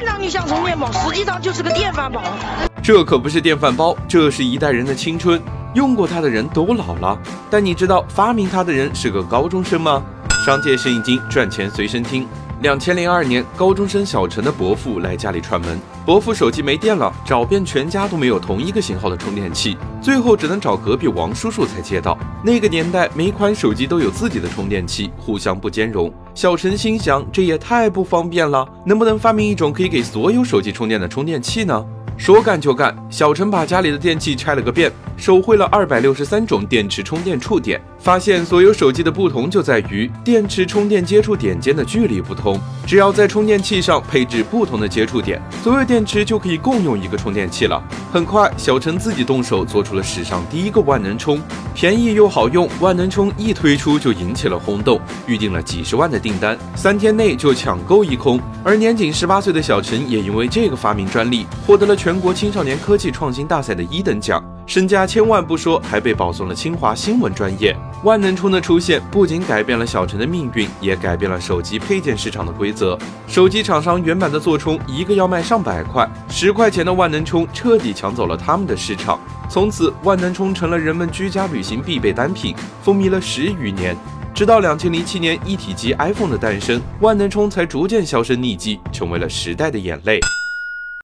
看上去像充电宝，实际上就是个电饭煲。这可不是电饭煲，这是一代人的青春。用过它的人都老了，但你知道发明它的人是个高中生吗？商界生意经，赚钱随身听。两千零二年，高中生小陈的伯父来家里串门，伯父手机没电了，找遍全家都没有同一个型号的充电器，最后只能找隔壁王叔叔才借到。那个年代，每款手机都有自己的充电器，互相不兼容。小陈心想，这也太不方便了，能不能发明一种可以给所有手机充电的充电器呢？说干就干，小陈把家里的电器拆了个遍，手绘了二百六十三种电池充电触点，发现所有手机的不同就在于电池充电接触点间的距离不同。只要在充电器上配置不同的接触点，所有电池就可以共用一个充电器了。很快，小陈自己动手做出了史上第一个万能充，便宜又好用。万能充一推出就引起了轰动，预定了几十万的订单，三天内就抢购一空。而年仅十八岁的小陈也因为这个发明专利，获得了全。国青少年科技创新大赛的一等奖，身家千万不说，还被保送了清华新闻专业。万能充的出现不仅改变了小陈的命运，也改变了手机配件市场的规则。手机厂商原版的座充一个要卖上百块，十块钱的万能充彻底抢走了他们的市场。从此，万能充成了人们居家旅行必备单品，风靡了十余年。直到两千零七年一体机 iPhone 的诞生，万能充才逐渐销声匿迹，成为了时代的眼泪。